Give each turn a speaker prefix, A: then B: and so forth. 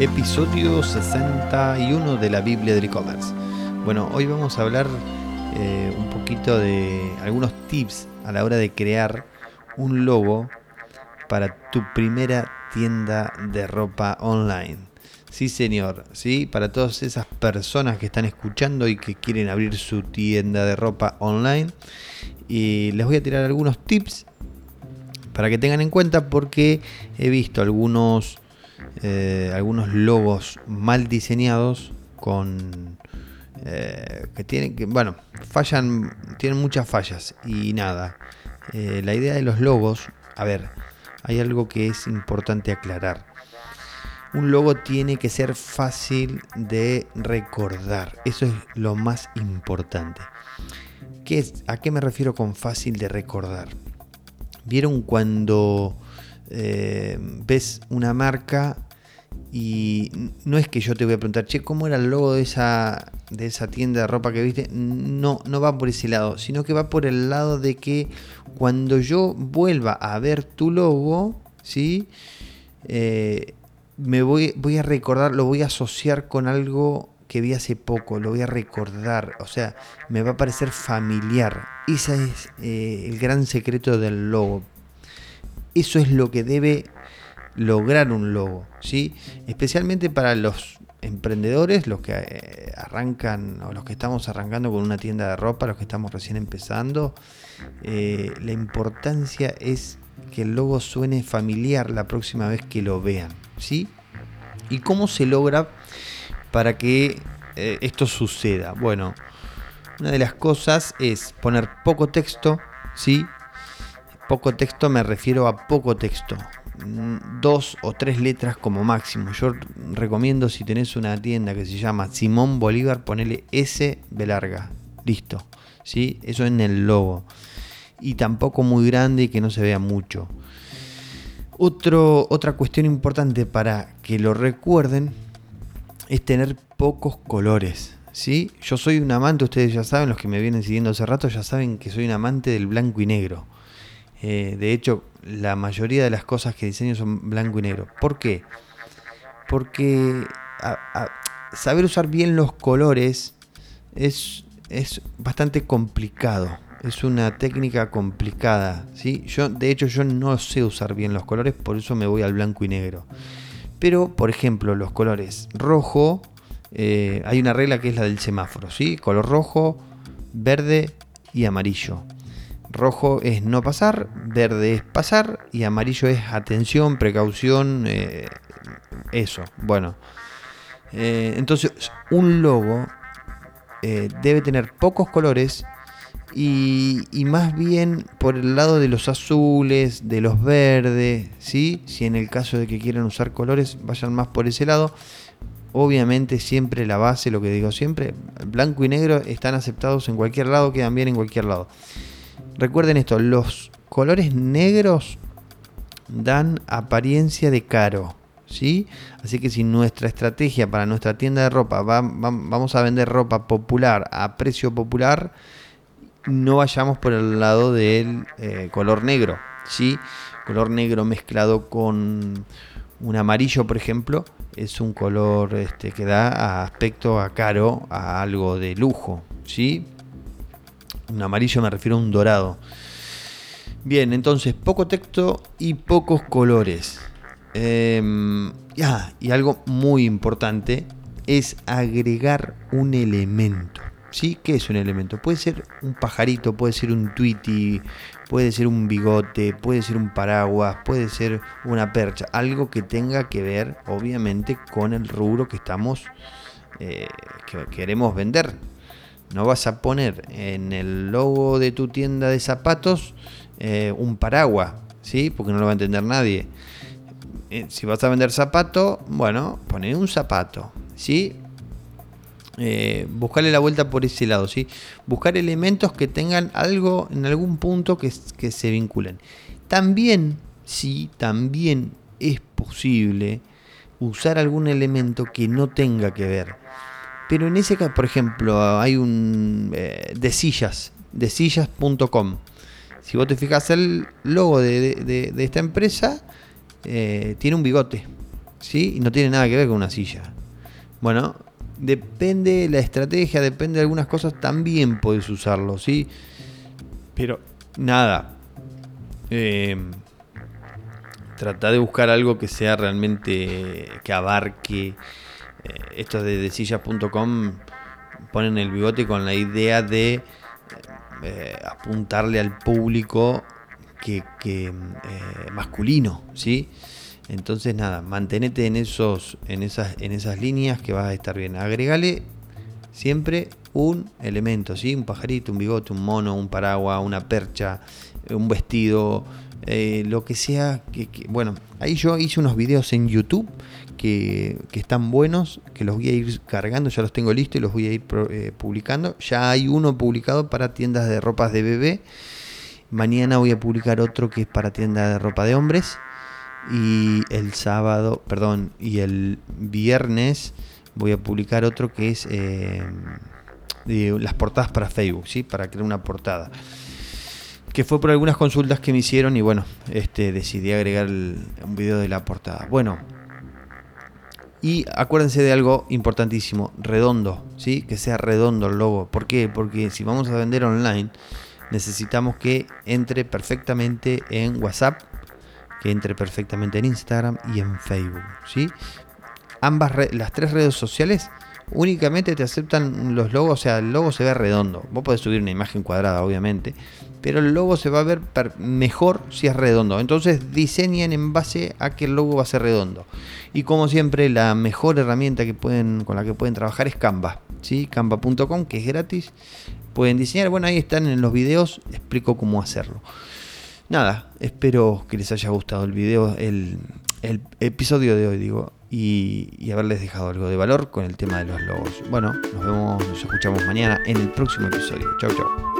A: episodio 61 de la Biblia del e-commerce. Bueno, hoy vamos a hablar eh, un poquito de algunos tips a la hora de crear un logo para tu primera tienda de ropa online. Sí, señor, sí, para todas esas personas que están escuchando y que quieren abrir su tienda de ropa online. Y les voy a tirar algunos tips para que tengan en cuenta porque he visto algunos eh, algunos logos mal diseñados con eh, que tienen que bueno fallan tienen muchas fallas y nada. Eh, la idea de los logos a ver hay algo que es importante aclarar. Un logo tiene que ser fácil de recordar. Eso es lo más importante. ¿Qué ¿a qué me refiero con fácil de recordar? vieron cuando ves una marca y no es que yo te voy a preguntar, che, ¿cómo era el logo de esa, de esa tienda de ropa que viste? No, no va por ese lado, sino que va por el lado de que cuando yo vuelva a ver tu logo, ¿sí? Eh, me voy, voy a recordar, lo voy a asociar con algo que vi hace poco, lo voy a recordar, o sea, me va a parecer familiar. Ese es eh, el gran secreto del logo. Eso es lo que debe lograr un logo, ¿sí? Especialmente para los emprendedores, los que eh, arrancan o los que estamos arrancando con una tienda de ropa, los que estamos recién empezando, eh, la importancia es que el logo suene familiar la próxima vez que lo vean, ¿sí? ¿Y cómo se logra para que eh, esto suceda? Bueno, una de las cosas es poner poco texto, ¿sí? Poco texto me refiero a poco texto. Mm, dos o tres letras como máximo. Yo recomiendo si tenés una tienda que se llama Simón Bolívar, ponele S de larga. Listo. ¿sí? Eso en el logo. Y tampoco muy grande y que no se vea mucho. Otra cuestión importante para que lo recuerden es tener pocos colores. ¿sí? Yo soy un amante, ustedes ya saben, los que me vienen siguiendo hace rato ya saben que soy un amante del blanco y negro. Eh, de hecho, la mayoría de las cosas que diseño son blanco y negro. ¿Por qué? Porque saber usar bien los colores es, es bastante complicado. Es una técnica complicada. ¿sí? Yo, de hecho, yo no sé usar bien los colores, por eso me voy al blanco y negro. Pero, por ejemplo, los colores rojo, eh, hay una regla que es la del semáforo, ¿sí? Color rojo, verde y amarillo. Rojo es no pasar, verde es pasar y amarillo es atención, precaución, eh, eso. Bueno, eh, entonces un logo eh, debe tener pocos colores y, más bien por el lado de los azules, de los verdes, ¿sí? si en el caso de que quieran usar colores, vayan más por ese lado. Obviamente siempre la base, lo que digo siempre, blanco y negro están aceptados en cualquier lado, quedan bien en cualquier lado. Recuerden esto, los colores negros dan apariencia de caro. ¿sí? Así que si nuestra estrategia para nuestra tienda de ropa vamos a vender ropa popular a precio popular, no vayamos por el lado del eh, color negro. ¿sí? Color negro mezclado con un amarillo, por ejemplo, es un color este, que da aspecto a caro, a algo de lujo. ¿sí? Un amarillo me refiero a un dorado. Bien, entonces poco texto y pocos colores. Em, y algo muy importante es agregar un elemento. ¿Sí? ¿Qué es un elemento? Puede ser un pajarito, puede ser un tweety, puede ser un bigote, puede ser un paraguas, puede ser una percha. Algo que tenga que ver, obviamente, con el rubro que estamos, eh, que queremos vender. No vas a poner en el logo de tu tienda de zapatos eh, un paraguas, ¿sí? Porque no lo va a entender nadie. Eh, si vas a vender zapato, bueno, poné un zapato, ¿sí? Eh, buscarle la vuelta por ese lado, ¿sí? Buscar elementos que tengan algo en algún punto que, que se vinculen. También, sí, también es posible usar algún elemento que no tenga que ver. Pero en ese caso, por ejemplo, hay un eh, de sillas, de sillas.com. Si vos te fijas el logo de, esta empresa, eh, tiene un bigote. ¿sí? Y no tiene nada que ver con una silla. Bueno, depende de la estrategia, depende de algunas cosas, también puedes usarlo, ¿sí? Pero nada. Eh, trata de buscar algo que sea realmente que abarque. Eh, estos de, de sillas.com ponen el bigote con la idea de eh, apuntarle al público que, eh, masculino, ¿sí? Entonces nada, mantenete en esos, en esas, en esas líneas que vas a estar bien. Agregale siempre un elemento, ¿sí? Un pajarito, un bigote, un mono, un paraguas, una percha, un vestido, lo que sea. Que, bueno, ahí yo hice unos videos en YouTube que, están buenos, que los voy a ir cargando, ya los tengo listos y los voy a ir eh, publicando. Ya hay uno publicado para tiendas de ropas de bebé. Mañana voy a publicar otro que es para tiendas de ropa de hombres. Y el sábado, perdón, y el viernes voy a publicar otro que es eh, las portadas para Facebook, ¿sí? Para crear una portada que fue por algunas consultas que me hicieron y bueno, este, decidí agregar un video de la portada. Bueno, y acuérdense de algo importantísimo, redondo, ¿sí? Que sea redondo el logo. ¿Por qué? Porque si vamos a vender online, necesitamos que entre perfectamente en WhatsApp, que entre perfectamente en Instagram y en Facebook, ¿sí? Ambas, las tres redes sociales únicamente te aceptan los logos, o sea, el logo se ve redondo. Vos podés subir una imagen cuadrada, obviamente, pero el logo se va a ver mejor si es redondo. Entonces diseñen en base a que el logo va a ser redondo. Y como siempre, la mejor herramienta que pueden, con la que pueden trabajar es Canva, ¿sí? Canva.com, que es gratis. Pueden diseñar, bueno, ahí están en los videos, explico cómo hacerlo. Nada, espero que les haya gustado el video, el, el episodio de hoy, digo y, haberles dejado algo de valor con el tema de los logos. Bueno, nos vemos, nos escuchamos mañana en el próximo episodio. Chau, chau.